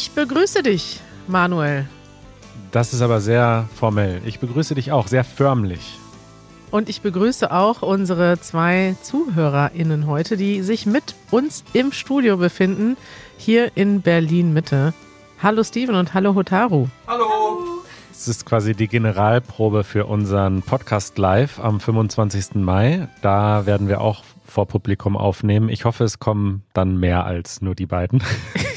Ich begrüße dich, Manuel. Das ist aber sehr formell. Ich begrüße dich auch, sehr förmlich. Und ich begrüße auch unsere zwei ZuhörerInnen heute, die sich mit uns im Studio befinden, hier in Berlin Mitte. Hallo Steven und hallo Hotaru. Hallo. Es ist quasi die Generalprobe für unseren Podcast live am 25. Mai. Da werden wir auch vor Publikum aufnehmen. Ich hoffe, es kommen dann mehr als nur die beiden.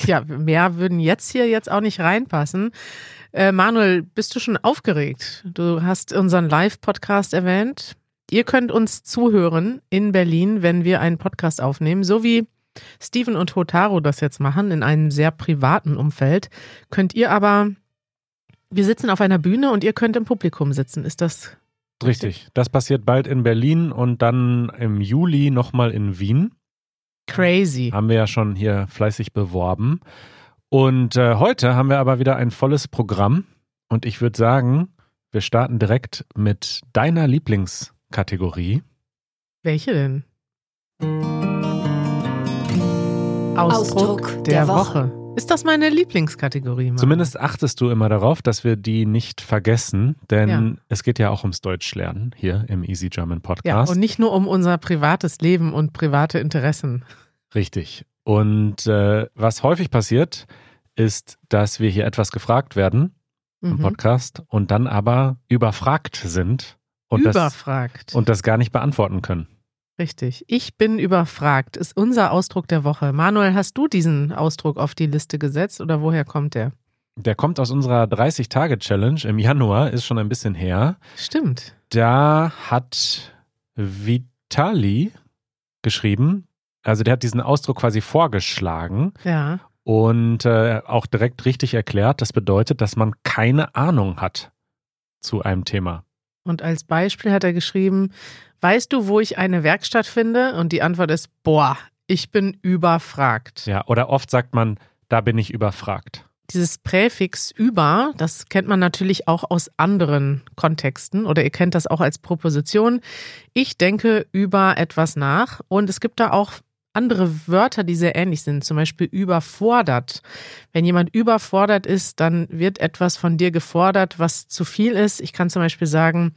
Ja, mehr würden jetzt hier jetzt auch nicht reinpassen. Äh, Manuel, bist du schon aufgeregt? Du hast unseren Live-Podcast erwähnt. Ihr könnt uns zuhören in Berlin, wenn wir einen Podcast aufnehmen, so wie Steven und Hotaro das jetzt machen, in einem sehr privaten Umfeld. Könnt ihr aber, wir sitzen auf einer Bühne und ihr könnt im Publikum sitzen. Ist das Richtig. Das passiert bald in Berlin und dann im Juli nochmal in Wien. crazy? Haben wir ja schon hier fleißig beworben. Und äh, heute haben wir aber wieder ein volles Programm. Und ich würde sagen, wir starten direkt mit deiner Lieblingskategorie. Welche denn? Ausdruck der Woche. Ist das meine Lieblingskategorie? Manuel? Zumindest achtest du immer darauf, dass wir die nicht vergessen, denn Ja. es geht ja auch ums Deutschlernen hier im Easy German Ja, Podcast. und nicht nur um unser privates Leben und private Interessen. Richtig. Und äh, was häufig passiert, ist, dass wir hier etwas gefragt werden im Mhm. Podcast und dann aber überfragt sind und das, Überfragt. und das gar nicht beantworten können. Richtig. Ich bin überfragt, ist unser Ausdruck der Woche. Manuel, hast du diesen Ausdruck auf die Liste gesetzt oder woher kommt der? Der kommt aus unserer 30-Tage-Challenge im Januar, ist schon ein bisschen her. Stimmt. Da hat Vitali geschrieben, also der hat diesen Ausdruck quasi vorgeschlagen Ja. und äh, auch direkt richtig erklärt. Das bedeutet, dass man keine Ahnung hat zu einem Thema. Und als Beispiel hat er geschrieben, weißt du, wo ich eine Werkstatt finde? Und die Antwort ist, boah, ich bin überfragt. Ja, oder oft sagt man, da bin ich überfragt. Dieses Präfix über, das kennt man natürlich auch aus anderen Kontexten oder ihr kennt das auch als Proposition. Ich denke über etwas nach und es gibt da auch andere Wörter, die sehr ähnlich sind, zum Beispiel überfordert. Wenn jemand überfordert ist, dann wird etwas von dir gefordert, was zu viel ist. Ich kann zum Beispiel sagen,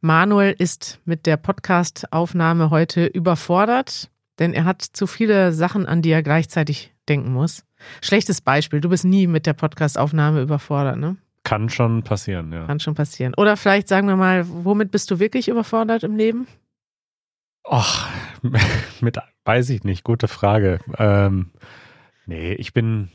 Manuel ist mit der Podcast-Aufnahme heute überfordert, denn er hat zu viele Sachen, an die er gleichzeitig denken muss. Schlechtes Beispiel, du bist nie mit der Podcast-Aufnahme überfordert, ne? Kann schon passieren, ja. Kann schon passieren. Oder vielleicht sagen wir mal, womit bist du wirklich überfordert im Leben? Och, mit, weiß ich nicht, gute Frage. Ähm, nee, ich bin.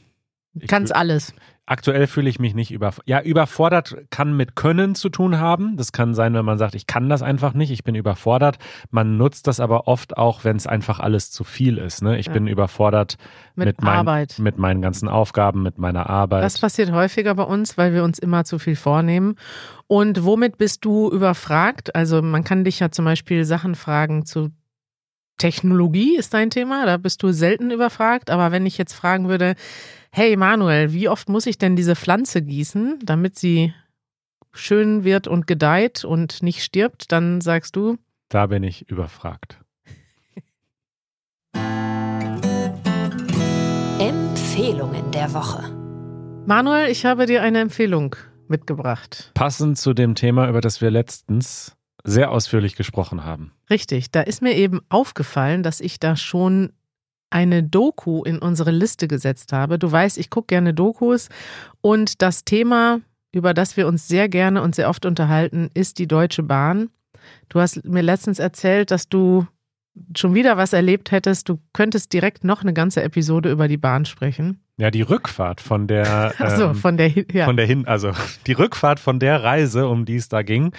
Ich Ganz fühl- alles. Aktuell fühle ich mich nicht über. Ja, überfordert kann mit Können zu tun haben. Das kann sein, wenn man sagt, ich kann das einfach nicht, ich bin überfordert. Man nutzt das aber oft auch, wenn es einfach alles zu viel ist. Ne? Ich Ja. bin überfordert Mit, mit, mein, Arbeit. mit meinen ganzen Aufgaben, mit meiner Arbeit. Das passiert häufiger bei uns, weil wir uns immer zu viel vornehmen. Und womit bist du überfragt? Also man kann dich ja zum Beispiel Sachen fragen zu Technologie ist dein Thema, da bist du selten überfragt. Aber wenn ich jetzt fragen würde, hey Manuel, wie oft muss ich denn diese Pflanze gießen, damit sie schön wird und gedeiht und nicht stirbt, dann sagst du, da bin ich überfragt. Empfehlungen der Woche. Manuel, ich habe dir eine Empfehlung mitgebracht. Passend zu dem Thema, über das wir letztens sehr ausführlich gesprochen haben. Richtig, da ist mir eben aufgefallen, dass ich da schon eine Doku in unsere Liste gesetzt habe. Du weißt, ich gucke gerne Dokus und das Thema, über das wir uns sehr gerne und sehr oft unterhalten, ist die Deutsche Bahn. Du hast mir letztens erzählt, dass du schon wieder was erlebt hättest. Du könntest direkt noch eine ganze Episode über die Bahn sprechen. Ja, die Rückfahrt von der, ähm, von der, ja. von der hin, also die Rückfahrt von der Reise, um die es da ging,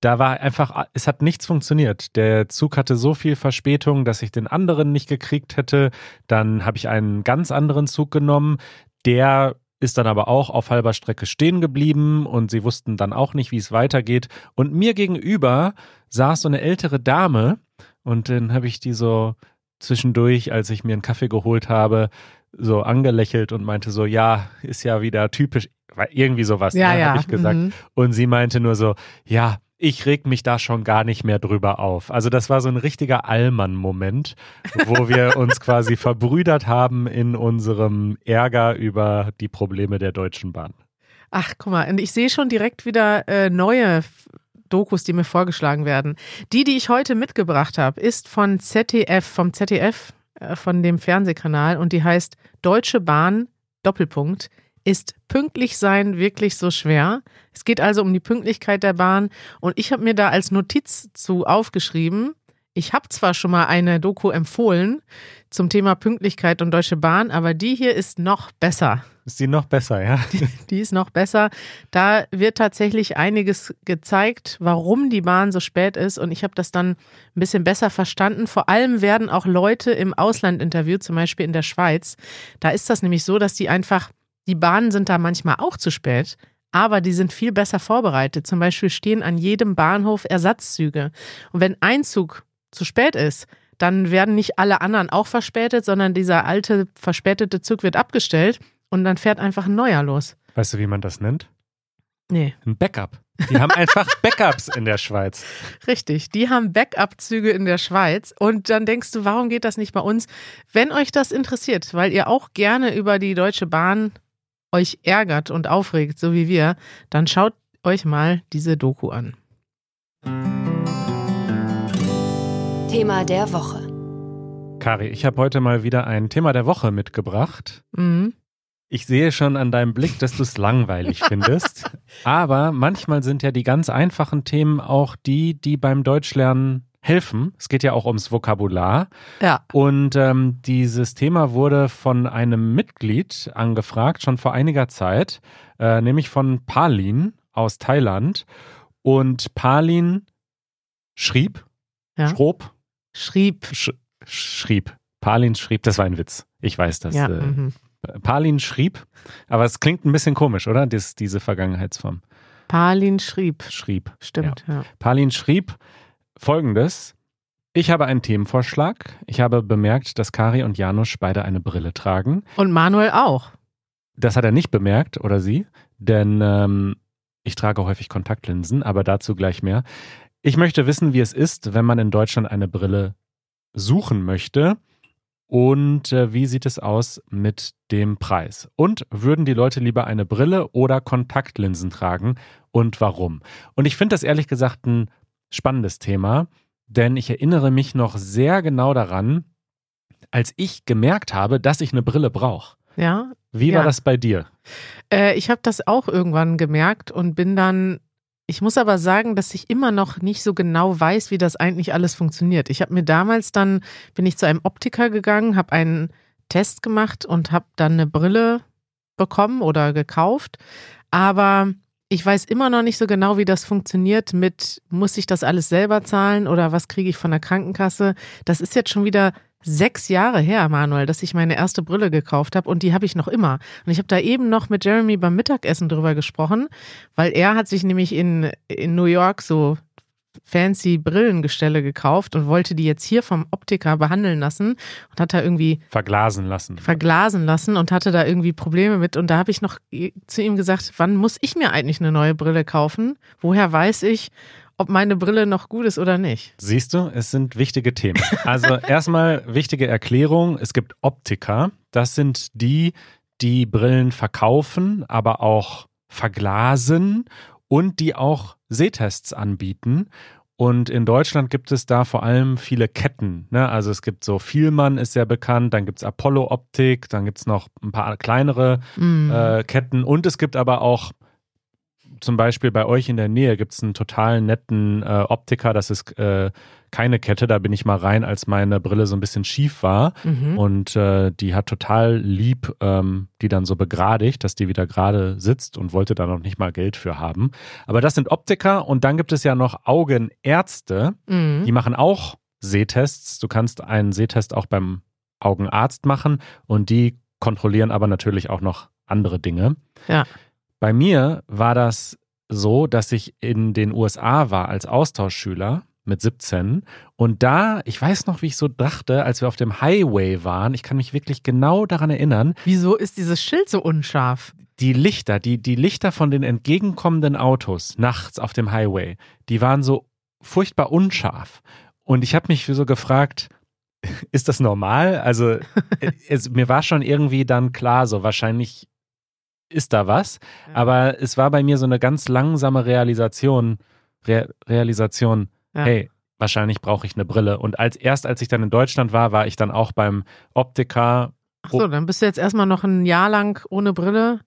da war einfach, es hat nichts funktioniert. Der Zug hatte so viel Verspätung, dass ich den anderen nicht gekriegt hätte. Dann habe ich einen ganz anderen Zug genommen. Der ist dann aber auch auf halber Strecke stehen geblieben und sie wussten dann auch nicht, wie es weitergeht. Und mir gegenüber saß so eine ältere Dame und dann habe ich die so zwischendurch, als ich mir einen Kaffee geholt habe, so angelächelt und meinte so, ja, ist ja wieder typisch, irgendwie sowas, ja, ne, ja. habe ich gesagt. mhm. Und sie meinte nur so, ja, ich reg mich da schon gar nicht mehr drüber auf. Also das war so ein richtiger Allmann-Moment, wo wir uns quasi verbrüdert haben in unserem Ärger über die Probleme der Deutschen Bahn. Ach, guck mal, und ich sehe schon direkt wieder äh, neue Dokus, die mir vorgeschlagen werden. Die, die ich heute mitgebracht habe, ist von ZDF, vom ZDF, äh, von dem Fernsehkanal und die heißt Deutsche Bahn Doppelpunkt ist pünktlich sein wirklich so schwer? Es geht also um die Pünktlichkeit der Bahn und ich habe mir da als Notiz zu aufgeschrieben, ich habe zwar schon mal eine Doku empfohlen zum Thema Pünktlichkeit und Deutsche Bahn, aber die hier ist noch besser. Ist die noch besser, ja? Die, die ist noch besser. Da wird tatsächlich einiges gezeigt, warum die Bahn so spät ist und ich habe das dann ein bisschen besser verstanden. Vor allem werden auch Leute im Ausland interviewt, zum Beispiel in der Schweiz. Da ist das nämlich so, dass die einfach die Bahnen sind da manchmal auch zu spät, aber die sind viel besser vorbereitet. Zum Beispiel stehen an jedem Bahnhof Ersatzzüge. Und wenn ein Zug zu spät ist, dann werden nicht alle anderen auch verspätet, sondern dieser alte verspätete Zug wird abgestellt und dann fährt einfach ein neuer los. Weißt du, wie man das nennt? Nee. Ein Backup. Die haben einfach Backups in der Schweiz. Richtig, die haben Backup-Züge in der Schweiz. Und dann denkst du, warum geht das nicht bei uns? Wenn euch das interessiert, weil ihr auch gerne über die Deutsche Bahn euch ärgert und aufregt, so wie wir, dann schaut euch mal diese Doku an. Thema der Woche. Kari, ich habe heute mal wieder ein Thema der Woche mitgebracht. Mhm. Ich sehe schon an deinem Blick, dass du es langweilig findest. Aber manchmal sind ja die ganz einfachen Themen auch die, die beim Deutschlernen helfen. Es geht ja auch ums Vokabular. Ja. Und ähm, dieses Thema wurde von einem Mitglied angefragt, schon vor einiger Zeit, äh, nämlich von Palin aus Thailand. Und Palin schrieb, Ja. schrob, Schrieb. sch schrieb. Palin schrieb, das war ein Witz. Ich weiß das. Ja. Äh, Mhm. Palin schrieb, aber es klingt ein bisschen komisch, oder? Dies, diese Vergangenheitsform. Palin schrieb. Schrieb. Stimmt, ja. Palin schrieb folgendes. Ich habe einen Themenvorschlag. Ich habe bemerkt, dass Kari und Janusz beide eine Brille tragen. Und Manuel auch. Das hat er nicht bemerkt oder sie, denn ähm, ich trage häufig Kontaktlinsen, aber dazu gleich mehr. Ich möchte wissen, wie es ist, wenn man in Deutschland eine Brille suchen möchte. Und äh, wie sieht es aus mit dem Preis? Und würden die Leute lieber eine Brille oder Kontaktlinsen tragen und warum? Und ich finde das ehrlich gesagt ein spannendes Thema, denn ich erinnere mich noch sehr genau daran, als ich gemerkt habe, dass ich eine Brille brauche. Ja. Wie Ja. war das bei dir? Äh, ich habe das auch irgendwann gemerkt und bin dann. Ich muss aber sagen, dass ich immer noch nicht so genau weiß, wie das eigentlich alles funktioniert. Ich habe mir damals dann, bin ich zu einem Optiker gegangen, habe einen Test gemacht und habe dann eine Brille bekommen oder gekauft. Aber ich weiß immer noch nicht so genau, wie das funktioniert mit, muss ich das alles selber zahlen oder was kriege ich von der Krankenkasse? Das ist jetzt schon wieder sechs Jahre her, Manuel, dass ich meine erste Brille gekauft habe und die habe ich noch immer. Und ich habe da eben noch mit Jeremy beim Mittagessen drüber gesprochen, weil er hat sich nämlich in, in New York so fancy Brillengestelle gekauft und wollte die jetzt hier vom Optiker behandeln lassen und hat da irgendwie Verglasen lassen. verglasen lassen und hatte da irgendwie Probleme mit. Und da habe ich noch zu ihm gesagt, wann muss ich mir eigentlich eine neue Brille kaufen? Woher weiß ich, ob meine Brille noch gut ist oder nicht? Siehst du, es sind wichtige Themen. Also erstmal wichtige Erklärung, es gibt Optiker, das sind die, die Brillen verkaufen, aber auch verglasen und die auch Sehtests anbieten. Und in Deutschland gibt es da vor allem viele Ketten. Ne? Also es gibt so Vielmann ist sehr bekannt, dann gibt es Apollo Optik, dann gibt es noch ein paar kleinere Mm. äh, Ketten und es gibt aber auch zum Beispiel bei euch in der Nähe gibt es einen total netten äh, Optiker, das ist äh, keine Kette, da bin ich mal rein, als meine Brille so ein bisschen schief war Mhm. und äh, die hat total lieb ähm, die dann so begradigt, dass die wieder gerade sitzt und wollte da noch nicht mal Geld für haben. Aber das sind Optiker und dann gibt es ja noch Augenärzte, Mhm. die machen auch Sehtests. Du kannst einen Sehtest auch beim Augenarzt machen und die kontrollieren aber natürlich auch noch andere Dinge. Ja. Bei mir war das so, dass ich in den USA war als Austauschschüler mit 17 und da, ich weiß noch, wie ich so dachte, als wir auf dem Highway waren, ich kann mich wirklich genau daran erinnern, Wieso ist dieses Schild so unscharf? die Lichter, die, die Lichter von den entgegenkommenden Autos nachts auf dem Highway, die waren so furchtbar unscharf. Und ich habe mich so gefragt, ist das normal? Also es, mir war schon irgendwie dann klar, so wahrscheinlich ist da was, aber es war bei mir so eine ganz langsame Realisation, Re Realisation, Ja. hey, wahrscheinlich brauche ich eine Brille. Und als erst als ich dann in Deutschland war, war ich dann auch beim Optiker. Ach so, dann bist du jetzt erstmal noch ein Jahr lang ohne Brille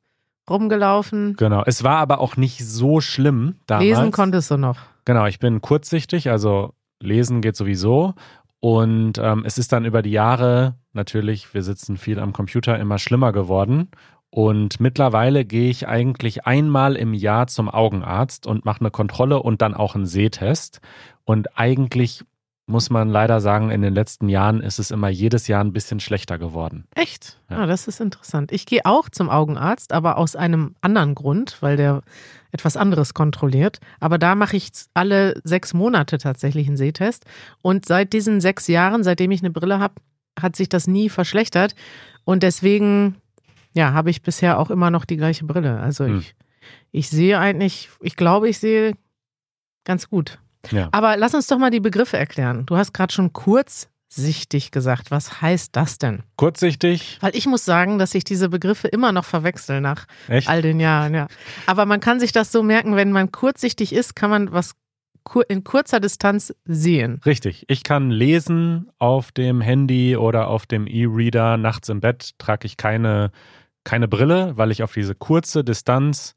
rumgelaufen. Genau, es war aber auch nicht so schlimm damals. Lesen konntest du noch. Genau, ich bin kurzsichtig, also lesen geht sowieso. Und ähm, es ist dann über die Jahre natürlich, wir sitzen viel am Computer, immer schlimmer geworden. Und mittlerweile gehe ich eigentlich einmal im Jahr zum Augenarzt und mache eine Kontrolle und dann auch einen Sehtest. Und eigentlich muss man leider sagen, in den letzten Jahren ist es immer jedes Jahr ein bisschen schlechter geworden. Echt? Ja. Ah, das ist interessant. Ich gehe auch zum Augenarzt, aber aus einem anderen Grund, weil der etwas anderes kontrolliert. Aber da mache ich alle sechs Monate tatsächlich einen Sehtest. Und seit diesen sechs Jahren, seitdem ich eine Brille habe, hat sich das nie verschlechtert. Und deswegen, ja, habe ich bisher auch immer noch die gleiche Brille. Also Hm. ich, ich sehe eigentlich, ich glaube, ich sehe ganz gut. Ja. Aber lass uns doch mal die Begriffe erklären. Du hast gerade schon kurzsichtig gesagt. Was heißt das denn? Kurzsichtig, Weil ich muss sagen, dass ich diese Begriffe immer noch verwechsel nach echt? all den Jahren, ja. Aber man kann sich das so merken, wenn man kurzsichtig ist, kann man was in kurzer Distanz sehen. Richtig. Ich kann lesen auf dem Handy oder auf dem E-Reader. Nachts im Bett trage ich keine, keine Brille, weil ich auf diese kurze Distanz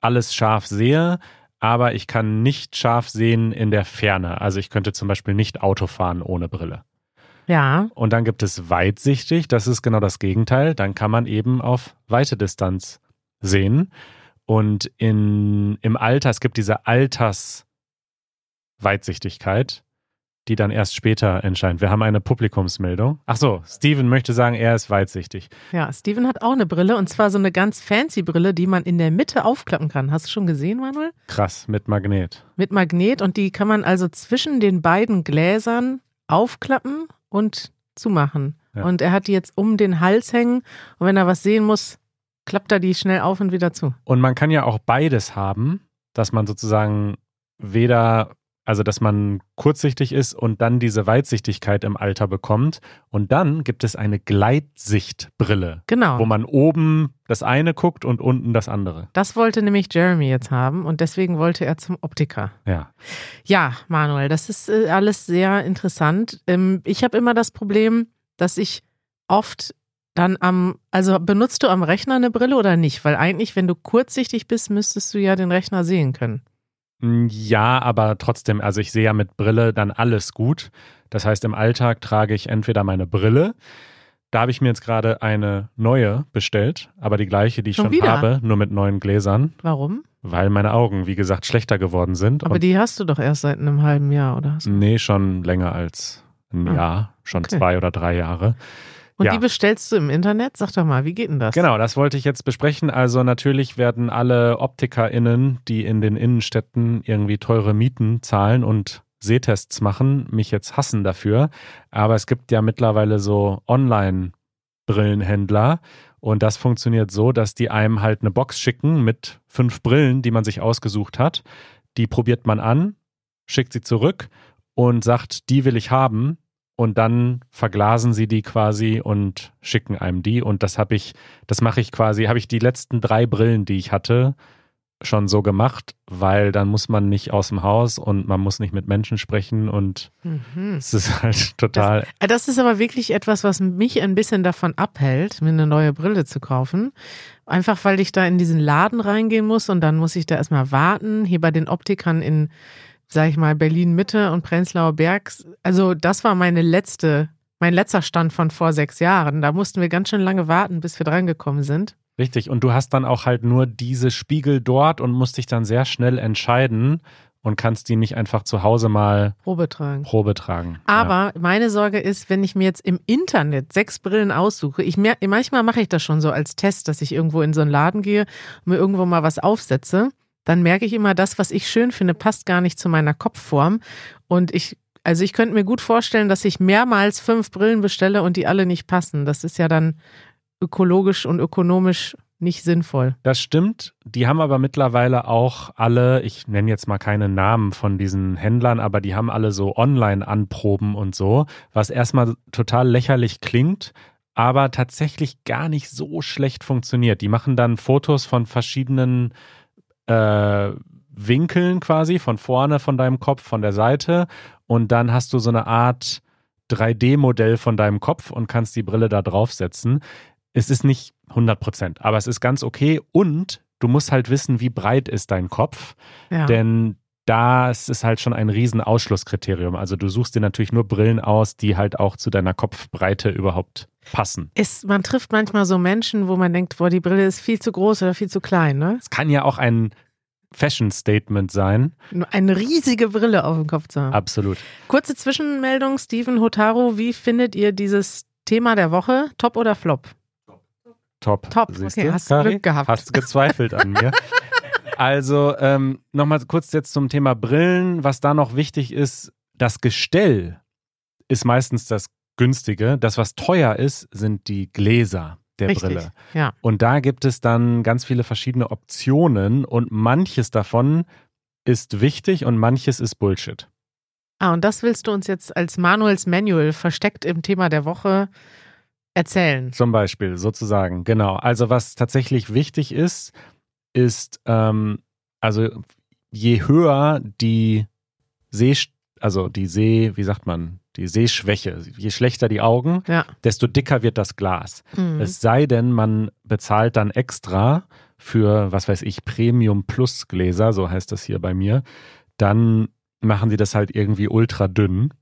alles scharf sehe. Aber ich kann nicht scharf sehen in der Ferne. Also ich könnte zum Beispiel nicht Auto fahren ohne Brille. Ja, Und dann gibt es weitsichtig, das ist genau das Gegenteil. Dann kann man eben auf weite Distanz sehen. Und in, im Alter, es gibt diese Altersweitsichtigkeit, die dann erst später entscheidet. Wir haben eine Publikumsmeldung. Ach so, Steven möchte sagen, er ist weitsichtig. ja. Steven hat auch eine Brille und zwar so eine ganz fancy Brille, die man in der Mitte aufklappen kann. Hast du schon gesehen, Manuel? Krass, mit Magnet. Mit Magnet und die kann man also zwischen den beiden Gläsern aufklappen und zumachen. Ja. Und er hat die jetzt um den Hals hängen und wenn er was sehen muss, klappt er die schnell auf und wieder zu. Und man kann ja auch beides haben, dass man sozusagen weder, also dass man kurzsichtig ist und dann diese Weitsichtigkeit im Alter bekommt. Und dann gibt es eine Gleitsichtbrille, Genau. wo man oben das eine guckt und unten das andere. Das wollte nämlich Jeremy jetzt haben und deswegen wollte er zum Optiker. Ja. Ja, Manuel, das ist äh, alles sehr interessant. Ähm, ich habe immer das Problem, dass ich oft dann am, also benutzt du am Rechner eine Brille oder nicht? Weil eigentlich, wenn du kurzsichtig bist, müsstest du ja den Rechner sehen können. Mm, Ja, aber trotzdem, also ich sehe ja mit Brille dann alles gut. Das heißt, im Alltag trage ich entweder meine Brille. Da habe ich mir jetzt gerade eine neue bestellt, aber die gleiche, die ich Schon schon habe, nur mit neuen Gläsern, Warum? weil meine Augen, wie gesagt, schlechter geworden sind. Aber die hast du doch erst seit einem halben Jahr, oder? Nee, schon länger als ein Ah, Jahr, schon okay. zwei oder drei Jahre. Und ja. die bestellst du im Internet? Sag doch mal, wie geht denn das? Genau, das wollte ich jetzt besprechen. Also natürlich werden alle OptikerInnen, die in den Innenstädten irgendwie teure Mieten zahlen und Sehtests machen, mich jetzt hassen dafür. Aber es gibt ja mittlerweile so Online-Brillenhändler und das funktioniert so, dass die einem halt eine Box schicken mit fünf Brillen, die man sich ausgesucht hat. Die probiert man an, schickt sie zurück und sagt, die will ich haben. Und dann verglasen sie die quasi und schicken einem die. Und das habe ich, das mache ich quasi, habe ich die letzten drei Brillen, die ich hatte, schon so gemacht, weil dann muss man nicht aus dem Haus und man muss nicht mit Menschen sprechen und Mhm. es ist halt total. Äh, Das ist aber wirklich etwas, was mich ein bisschen davon abhält, mir eine neue Brille zu kaufen. Einfach weil ich da in diesen Laden reingehen muss und dann muss ich da erstmal warten. Hier bei den Optikern in, sag ich mal, Berlin Mitte und Prenzlauer Berg. Also das war meine letzte, mein letzter Stand von vor sechs Jahren. Da mussten wir ganz schön lange warten, bis wir drangekommen sind. Richtig. Und du hast dann auch halt nur diese Spiegel dort und musst dich dann sehr schnell entscheiden und kannst die nicht einfach zu Hause mal Probe tragen. Probe tragen. Aber meine Sorge ist, wenn ich mir jetzt im Internet sechs Brillen aussuche, ich mer manchmal mache ich das schon so als Test, dass ich irgendwo in so einen Laden gehe und mir irgendwo mal was aufsetze, dann merke ich immer, das, was ich schön finde, passt gar nicht zu meiner Kopfform. Und ich, also ich könnte mir gut vorstellen, dass ich mehrmals fünf Brillen bestelle und die alle nicht passen. Das ist ja dann ökologisch und ökonomisch nicht sinnvoll. Das stimmt. Die haben aber mittlerweile auch alle, ich nenne jetzt mal keine Namen von diesen Händlern, aber die haben alle so Online-Anproben und so, was erstmal total lächerlich klingt, aber tatsächlich gar nicht so schlecht funktioniert. Die machen dann Fotos von verschiedenen äh, Winkeln quasi, von vorne von deinem Kopf, von der Seite und dann hast du so eine Art 3D-Modell von deinem Kopf und kannst die Brille da draufsetzen. Es ist nicht 100 Prozent, aber es ist ganz okay und du musst halt wissen, wie breit ist dein Kopf, Ja. denn das ist halt schon ein riesen Ausschlusskriterium. Also du suchst dir natürlich nur Brillen aus, die halt auch zu deiner Kopfbreite überhaupt passen. es, man trifft manchmal so Menschen, wo man denkt, boah, die Brille ist viel zu groß oder viel zu klein, ne? Es kann ja auch ein Fashion-Statement sein. Nur Eine riesige Brille auf dem Kopf zu haben. Absolut. Kurze Zwischenmeldung, Steven Hotaro, wie findet ihr dieses Thema der Woche? Top oder Flop? Top. Top. Siehst Okay, du, hast du Kari? Glück gehabt. Hast gezweifelt an mir. Also ähm, nochmal kurz jetzt zum Thema Brillen. Was da noch wichtig ist, das Gestell ist meistens das günstige. Das, was teuer ist, sind die Gläser der Richtig. Brille. Ja. Und da gibt es dann ganz viele verschiedene Optionen und manches davon ist wichtig und manches ist Bullshit. Ah, und das willst du uns jetzt als Manuels Manual versteckt im Thema der Woche erzählen. Zum Beispiel, sozusagen, genau. Also was tatsächlich wichtig ist, ist, ähm, also je höher die Seh, also die Seh, wie sagt man, die Sehschwäche, je schlechter die Augen, Ja. desto dicker wird das Glas. Mhm. Es sei denn, man bezahlt dann extra für, was weiß ich, Premium Plus Gläser, so heißt das hier bei mir, dann machen sie das halt irgendwie ultra dünn.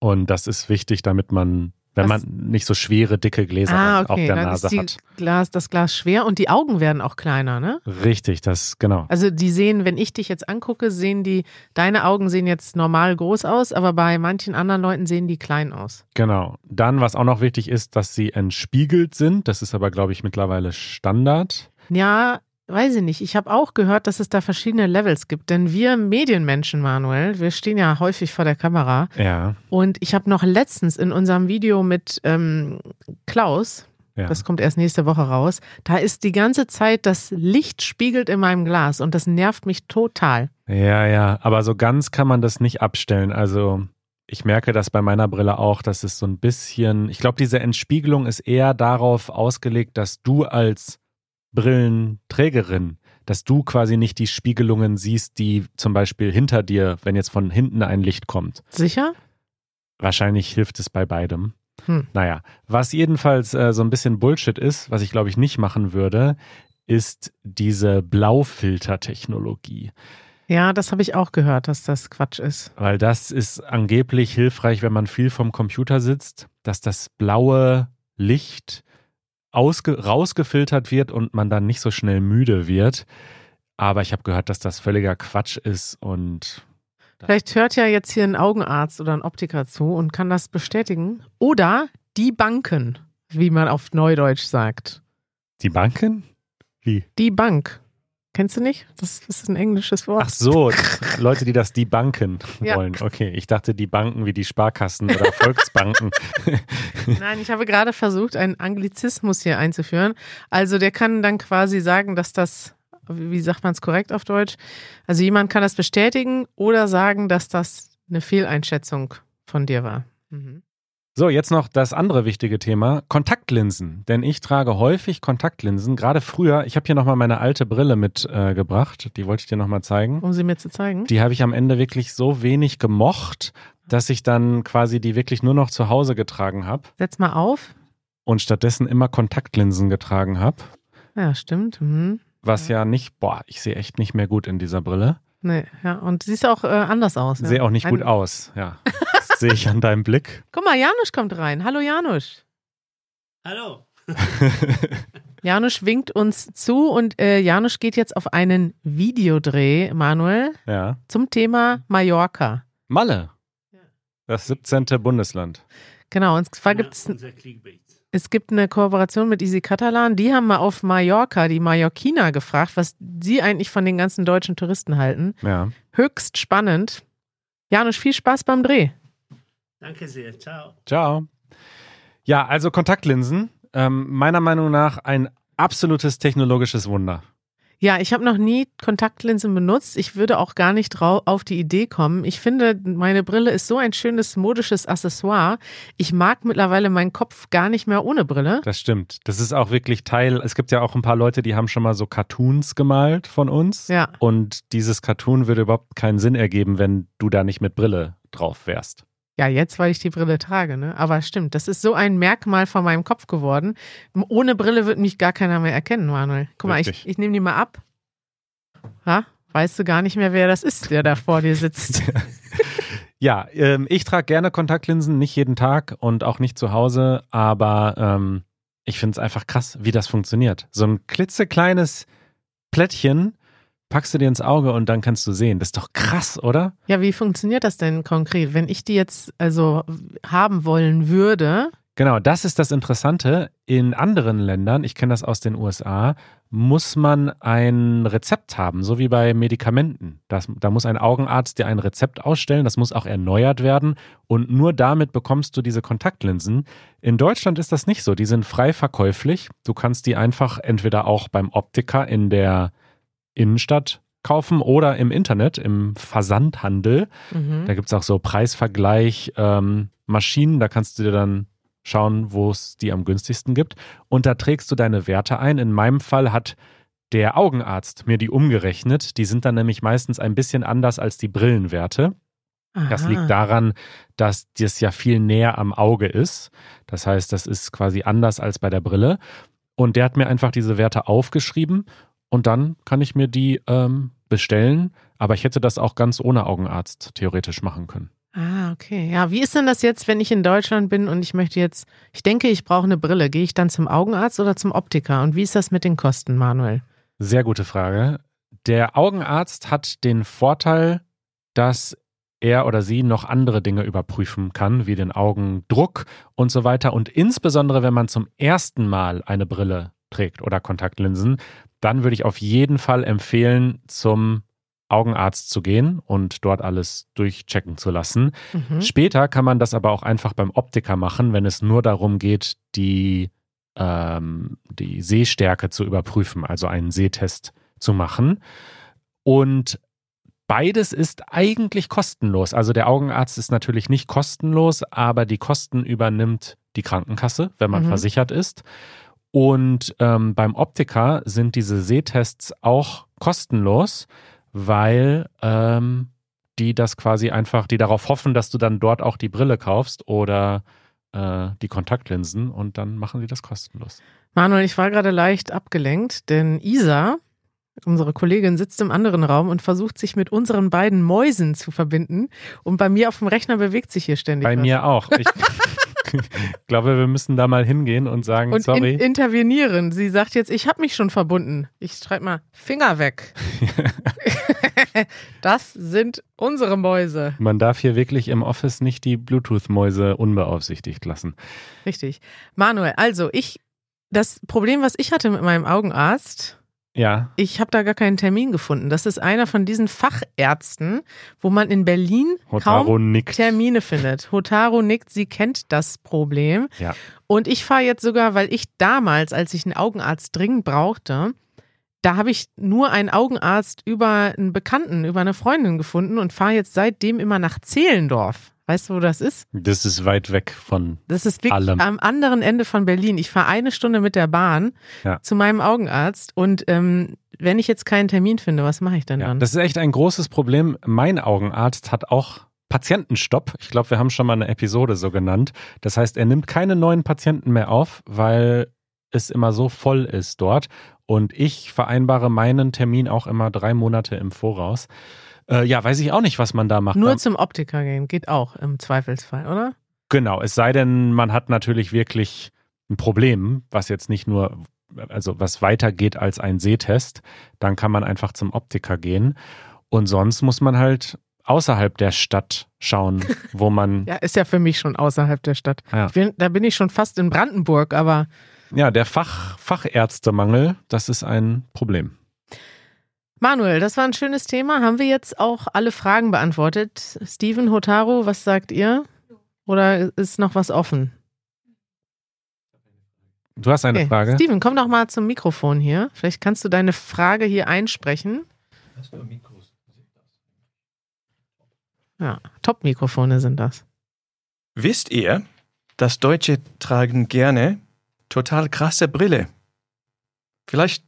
Und das ist wichtig, damit man, wenn Was- man nicht so schwere, dicke Gläser ah, auf okay. der Dann Nase ist die hat. Glas, das Glas schwer und die Augen werden auch kleiner, ne? Richtig, das, genau. Also die sehen, wenn ich dich jetzt angucke, sehen die, deine Augen sehen jetzt normal groß aus, aber bei manchen anderen Leuten sehen die klein aus. Genau. Dann, was auch noch wichtig ist, dass sie entspiegelt sind. Das ist aber, glaube ich, mittlerweile Standard. Ja, weiß ich nicht. Ich habe auch gehört, dass es da verschiedene Levels gibt. Denn wir Medienmenschen, Manuel, wir stehen ja häufig vor der Kamera. Ja. Und ich habe noch letztens in unserem Video mit ähm, Klaus, ja. das kommt erst nächste Woche raus, da ist die ganze Zeit das Licht spiegelt in meinem Glas und das nervt mich total. Ja, ja, aber so ganz kann man das nicht abstellen. Also ich merke das bei meiner Brille auch, dass es so ein bisschen, ich glaube, diese Entspiegelung ist eher darauf ausgelegt, dass du als Brillenträgerin, dass du quasi nicht die Spiegelungen siehst, die zum Beispiel hinter dir, wenn jetzt von hinten ein Licht kommt. Sicher? Wahrscheinlich hilft es bei beidem. Hm. Naja, was jedenfalls äh, so ein bisschen Bullshit ist, was ich glaube ich nicht machen würde, ist diese Blaufiltertechnologie. Ja, das habe ich auch gehört, dass das Quatsch ist. Weil das ist angeblich hilfreich, wenn man viel vom Computer sitzt, dass das blaue Licht ausge rausgefiltert wird und man dann nicht so schnell müde wird. Aber ich habe gehört, dass das völliger Quatsch ist und Vielleicht hört ja jetzt hier ein Augenarzt oder ein Optiker zu und kann das bestätigen. Oder die Banken, wie man auf Neudeutsch sagt. die Banken? Wie? Die Bank. Kennst du nicht? Das ist ein englisches Wort. Ach so, Leute, die das die Banken Ja. wollen. Okay, ich dachte die Banken wie die Sparkassen oder Volksbanken. Nein, ich habe gerade versucht, einen Anglizismus hier einzuführen. Also der kann dann quasi sagen, dass das, wie sagt man es korrekt auf Deutsch? Also jemand kann das bestätigen oder sagen, dass das eine Fehleinschätzung von dir war. Mhm. So, jetzt noch das andere wichtige Thema, Kontaktlinsen. Denn ich trage häufig Kontaktlinsen, gerade früher. Ich habe hier nochmal meine alte Brille mitgebracht, äh, die wollte ich dir nochmal zeigen. Um sie mir zu zeigen. Die habe ich am Ende wirklich so wenig gemocht, dass ich dann quasi die wirklich nur noch zu Hause getragen habe Setz mal auf. und stattdessen immer Kontaktlinsen getragen habe. Ja, stimmt. Mhm. Was ja nicht, boah, ich sehe echt nicht mehr gut in dieser Brille. Nee, ja. Und siehst auch äh, anders aus. Ne? Sehe auch nicht Ein- gut aus, ja. Sehe ich an deinem Blick. Guck mal, Janusz kommt rein. Hallo Janusz. Hallo. Janusz winkt uns zu und äh, Janusz geht jetzt auf einen Videodreh, Manuel, ja. zum Thema Mallorca. Malle. Das 17. Bundesland. Genau, und zwar Ja, gibt's, unser Clickbait. es gibt eine Kooperation mit Easy Catalan. Die haben mal auf Mallorca, die Mallorquiner, gefragt, was sie eigentlich von den ganzen deutschen Touristen halten. Ja. Höchst spannend. Janusz, viel Spaß beim Dreh. Danke sehr. Ciao. Ciao. Ja, also Kontaktlinsen. Ähm, meiner Meinung nach ein absolutes technologisches Wunder. Ja, ich habe noch nie Kontaktlinsen benutzt. Ich würde auch gar nicht drau- auf die Idee kommen. Ich finde, meine Brille ist so ein schönes modisches Accessoire. Ich mag mittlerweile meinen Kopf gar nicht mehr ohne Brille. Das stimmt. Das ist auch wirklich Teil. Es gibt ja auch ein paar Leute, die haben schon mal so Cartoons gemalt von uns. Ja. Und dieses Cartoon würde überhaupt keinen Sinn ergeben, wenn du da nicht mit Brille drauf wärst. Ja, jetzt, weil ich die Brille trage, ne? Aber stimmt, das ist so ein Merkmal von meinem Kopf geworden. Ohne Brille wird mich gar keiner mehr erkennen, Manuel. Guck mal, ich, Richtig. ich nehme die mal ab. Ja, weißt du gar nicht mehr, wer das ist, der da vor dir sitzt. Ja, ähm, ich trage gerne Kontaktlinsen, nicht jeden Tag und auch nicht zu Hause, aber ähm, ich finde es einfach krass, wie das funktioniert. So ein klitzekleines Plättchen packst du dir ins Auge und dann kannst du sehen. Das ist doch krass, oder? Ja, wie funktioniert das denn konkret? Wenn ich die jetzt also haben wollen würde, Genau, das ist das Interessante. In anderen Ländern, ich kenne das aus den USA, muss man ein Rezept haben, so wie bei Medikamenten. Das, da muss ein Augenarzt dir ein Rezept ausstellen, das muss auch erneuert werden und nur damit bekommst du diese Kontaktlinsen. In Deutschland ist das nicht so, die sind frei verkäuflich. Du kannst die einfach entweder auch beim Optiker in der Innenstadt kaufen oder im Internet, im Versandhandel. mhm. Da gibt es auch so Preisvergleich ähm, Maschinen, da kannst du dir dann schauen, wo es die am günstigsten gibt. Und da trägst du deine Werte ein. In meinem Fall hat der Augenarzt mir die umgerechnet. Die sind dann nämlich meistens ein bisschen anders als die Brillenwerte. Das Aha. liegt daran, dass das ja viel näher am Auge ist. Das heißt, das ist quasi anders als bei der Brille. Und der hat mir einfach diese Werte aufgeschrieben und dann kann ich mir die ähm, bestellen. Aber ich hätte das auch ganz ohne Augenarzt theoretisch machen können. Ah, okay. Ja, wie ist denn das jetzt, wenn ich in Deutschland bin und ich möchte jetzt, ich denke, ich brauche eine Brille. Gehe ich dann zum Augenarzt oder zum Optiker? Und wie ist das mit den Kosten, Manuel? Sehr gute Frage. Der Augenarzt hat den Vorteil, dass er oder sie noch andere Dinge überprüfen kann, wie den Augendruck und so weiter. Und insbesondere, wenn man zum ersten Mal eine Brille trägt oder Kontaktlinsen, dann würde ich auf jeden Fall empfehlen, zum Augenarzt zu gehen und dort alles durchchecken zu lassen. Mhm. Später kann man das aber auch einfach beim Optiker machen, wenn es nur darum geht, die, ähm, die Sehstärke zu überprüfen, also einen Sehtest zu machen. Und beides ist eigentlich kostenlos. Also der Augenarzt ist natürlich nicht kostenlos, aber die Kosten übernimmt die Krankenkasse, wenn man Mhm. versichert ist. Und ähm, beim Optiker sind diese Sehtests auch kostenlos, weil ähm, die das quasi einfach, die darauf hoffen, dass du dann dort auch die Brille kaufst oder äh, die Kontaktlinsen und dann machen die das kostenlos. Manuel, ich war gerade leicht abgelenkt, denn Isa, unsere Kollegin, sitzt im anderen Raum und versucht sich mit unseren beiden Mäusen zu verbinden. Und bei mir auf dem Rechner bewegt sich hier ständig Bei was. mir auch. Ich glaube, wir müssen da mal hingehen und sagen, Und in, sorry. intervenieren. Sie sagt jetzt, ich habe mich schon verbunden. Ich schreibe mal, Finger weg. das sind unsere Mäuse. Man darf hier wirklich im Office nicht die Bluetooth-Mäuse unbeaufsichtigt lassen. Richtig. Manuel, also ich, das Problem, was ich hatte mit meinem Augenarzt, Ja, ich habe da gar keinen Termin gefunden. Das ist einer von diesen Fachärzten, wo man in Berlin Hotaro kaum nickt. Termine findet. Hotaro nickt, sie kennt das Problem. Ja. Und ich fahre jetzt sogar, weil ich damals, als ich einen Augenarzt dringend brauchte, da habe ich nur einen Augenarzt über einen Bekannten, über eine Freundin gefunden und fahre jetzt seitdem immer nach Zehlendorf. Weißt du, wo das ist? Das ist weit weg von. Das ist wirklich Allem. am anderen Ende von Berlin. Ich fahre eine Stunde mit der Bahn Ja. zu meinem Augenarzt und ähm, wenn ich jetzt keinen Termin finde, was mache ich denn Ja, dann? das ist echt ein großes Problem. Mein Augenarzt hat auch Patientenstopp. Ich glaube, wir haben schon mal eine Episode so genannt. Das heißt, er nimmt keine neuen Patienten mehr auf, weil es immer so voll ist dort. Und ich vereinbare meinen Termin auch immer drei Monate im Voraus. Äh, ja, weiß ich auch nicht, was man da macht. Nur Da- zum Optiker gehen, geht auch im Zweifelsfall, oder? Genau, es sei denn, man hat natürlich wirklich ein Problem, was jetzt nicht nur, also was weitergeht als ein Sehtest, dann kann man einfach zum Optiker gehen. Und sonst muss man halt außerhalb der Stadt schauen, wo man, Ja, ist ja für mich schon außerhalb der Stadt. Ja. Bin, da bin ich schon fast in Brandenburg, aber ja, der Fach, Fachärztemangel, das ist ein Problem. Manuel, das war ein schönes Thema. Haben wir jetzt auch alle Fragen beantwortet? Steven, Hotaro, was sagt ihr? Oder ist noch was offen? Du hast eine Okay. Frage? Steven, komm doch mal zum Mikrofon hier. Vielleicht kannst du deine Frage hier einsprechen. Ja, Top-Mikrofone sind das. Wisst ihr, dass Deutsche tragen gerne total krasse Brille? Vielleicht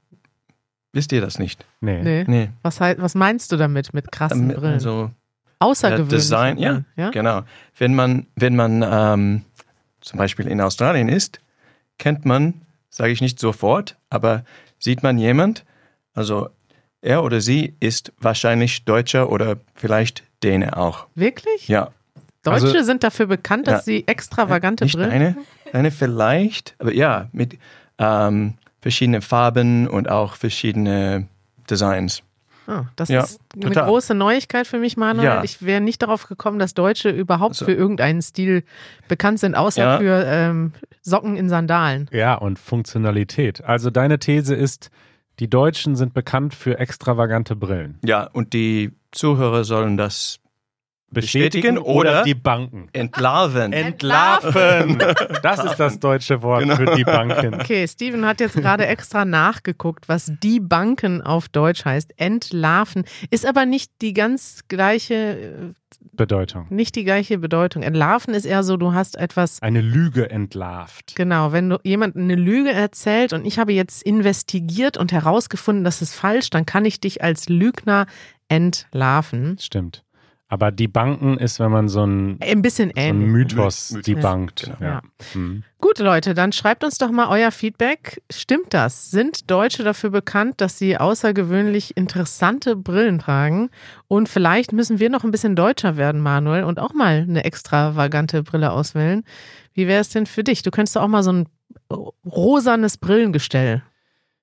wisst ihr das nicht. Nee. Nee. Nee. Was, was meinst du damit mit krassen Ähm, Brillen? Also, Außergewöhnlich. Design, ja, ja? genau. Wenn man, wenn man ähm, zum Beispiel in Australien ist, kennt man, sage ich nicht sofort, aber sieht man jemand, also er oder sie ist wahrscheinlich Deutscher oder vielleicht Däne auch. Wirklich? Ja, Deutsche Also- sind dafür bekannt, dass Ja. sie extravagante nicht Brillen eine, eine vielleicht, aber ja, mit ähm, verschiedenen Farben und auch verschiedene Designs. Oh, das Ja, ist eine total. große Neuigkeit für mich, Manuel. Ja. Ich wäre nicht darauf gekommen, dass Deutsche überhaupt Also- für irgendeinen Stil bekannt sind, außer Ja. für ähm, Socken in Sandalen. Ja, und Funktionalität. Also deine These ist, die Deutschen sind bekannt für extravagante Brillen. Ja, und die Zuhörer sollen das Bestätigen oder- die Banken. entlarven. Entlarven. Das ist das deutsche Wort Genau. für die Banken. Okay, Steven hat jetzt gerade extra nachgeguckt, was die Banken auf Deutsch heißt. Entlarven. Ist aber nicht die ganz gleiche, äh, Bedeutung. nicht die gleiche Bedeutung. Entlarven ist eher so, du hast etwas Eine Lüge entlarvt. Genau, wenn du jemand eine Lüge erzählt und ich habe jetzt investigiert und herausgefunden, das ist falsch, dann kann ich dich als Lügner entlarven. Stimmt. Aber die Banken ist, wenn man so ein, Ein bisschen so ein ähnlich. Mythos Mythos. die Ja. bankt. Genau. Ja. Mhm. Gut, Leute, dann schreibt uns doch mal euer Feedback. Stimmt das? Sind Deutsche dafür bekannt, dass sie außergewöhnlich interessante Brillen tragen? Und vielleicht müssen wir noch ein bisschen deutscher werden, Manuel, und auch mal eine extravagante Brille auswählen. Wie wäre es denn für dich? Du könntest doch auch mal so ein rosanes Brillengestell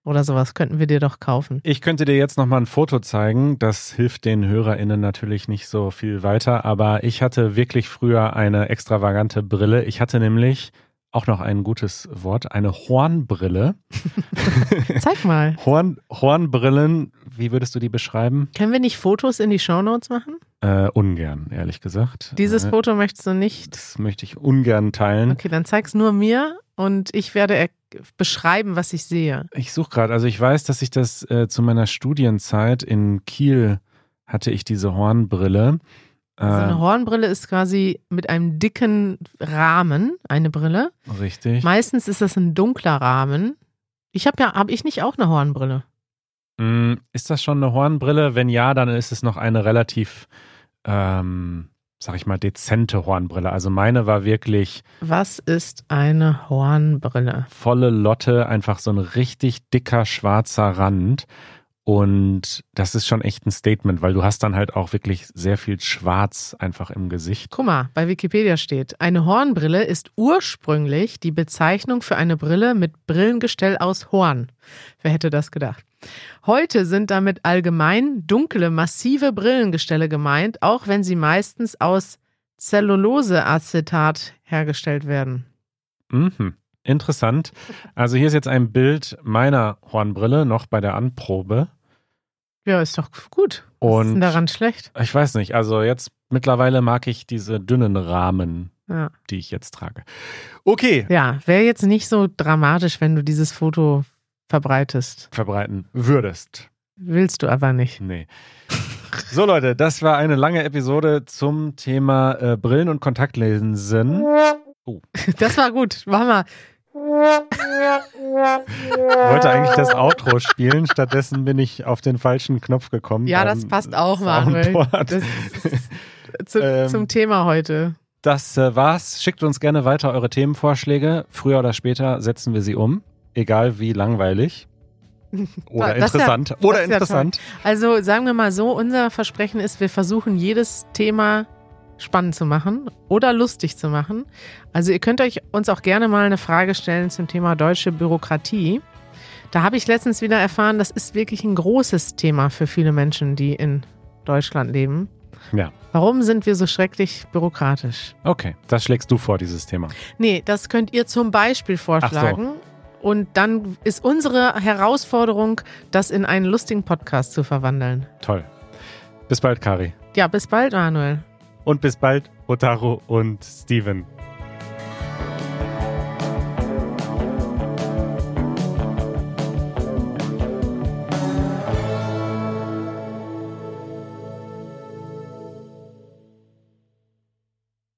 oder sowas könnten wir dir doch kaufen. Ich könnte dir jetzt nochmal ein Foto zeigen. Das hilft den HörerInnen natürlich nicht so viel weiter. Aber ich hatte wirklich früher eine extravagante Brille. Ich hatte nämlich auch noch ein gutes Wort, eine Hornbrille. Zeig mal. Horn, Hornbrillen, wie würdest du die beschreiben? Können wir nicht Fotos in die Shownotes machen? Äh, ungern, ehrlich gesagt. Dieses äh, Foto möchtest du nicht. Das möchte ich ungern teilen. Okay, dann zeig's nur mir und ich werde er- beschreiben, was ich sehe. Ich suche gerade, also ich weiß, dass ich das äh, zu meiner Studienzeit in Kiel hatte ich diese Hornbrille. Also eine Äh, Hornbrille ist quasi mit einem dicken Rahmen eine Brille. richtig. Meistens ist das ein dunkler Rahmen. Ich habe ja, habe ich nicht auch eine Hornbrille? Mm, Ist das schon eine Hornbrille? Wenn ja, dann ist es noch eine relativ, ähm, sag ich mal, dezente Hornbrille. Also meine war wirklich Was ist eine Hornbrille? volle Lotte, einfach so ein richtig dicker schwarzer Rand. Und das ist schon echt ein Statement, weil du hast dann halt auch wirklich sehr viel Schwarz einfach im Gesicht. Guck mal, bei Wikipedia steht, eine Hornbrille ist ursprünglich die Bezeichnung für eine Brille mit Brillengestell aus Horn. Wer hätte das gedacht? Heute sind damit allgemein dunkle, massive Brillengestelle gemeint, auch wenn sie meistens aus Zelluloseacetat hergestellt werden. Mhm. Interessant. Also hier ist jetzt ein Bild meiner Hornbrille noch bei der Anprobe. Ja, ist doch gut. Was ist Und denn daran schlecht? ich weiß nicht, also jetzt mittlerweile mag ich diese dünnen Rahmen, Ja, die ich jetzt trage. Okay, ja wäre jetzt nicht so dramatisch, wenn du dieses Foto verbreitest. verbreiten würdest. Willst du aber nicht. Nee. So Leute, das war eine lange Episode zum Thema äh, Brillen und Kontaktlinsen. Das war gut. Mach mal. Ich wollte eigentlich das Outro spielen, stattdessen bin ich auf den falschen Knopf gekommen. Ja, das passt auch, Manuel. Zu, Ähm, zum Thema heute. Das äh, war's. Schickt uns gerne weiter eure Themenvorschläge. Früher oder später setzen wir sie um. Egal wie langweilig. Oder Das ja- interessant. das oder ist ja interessant. Also sagen wir mal so, unser Versprechen ist, wir versuchen jedes Thema spannend zu machen oder lustig zu machen. Also ihr könnt euch uns auch gerne mal eine Frage stellen zum Thema deutsche Bürokratie. Da habe ich letztens wieder erfahren, das ist wirklich ein großes Thema für viele Menschen, die in Deutschland leben. Ja. Warum sind wir so schrecklich bürokratisch? Okay, das schlägst du vor, dieses Thema. Nee, das könnt ihr zum Beispiel vorschlagen. Und dann ist unsere Herausforderung, das in einen lustigen Podcast zu verwandeln. Toll. Bis bald, Kari. Ja, bis bald, Manuel. Und bis bald, Otaro und Steven.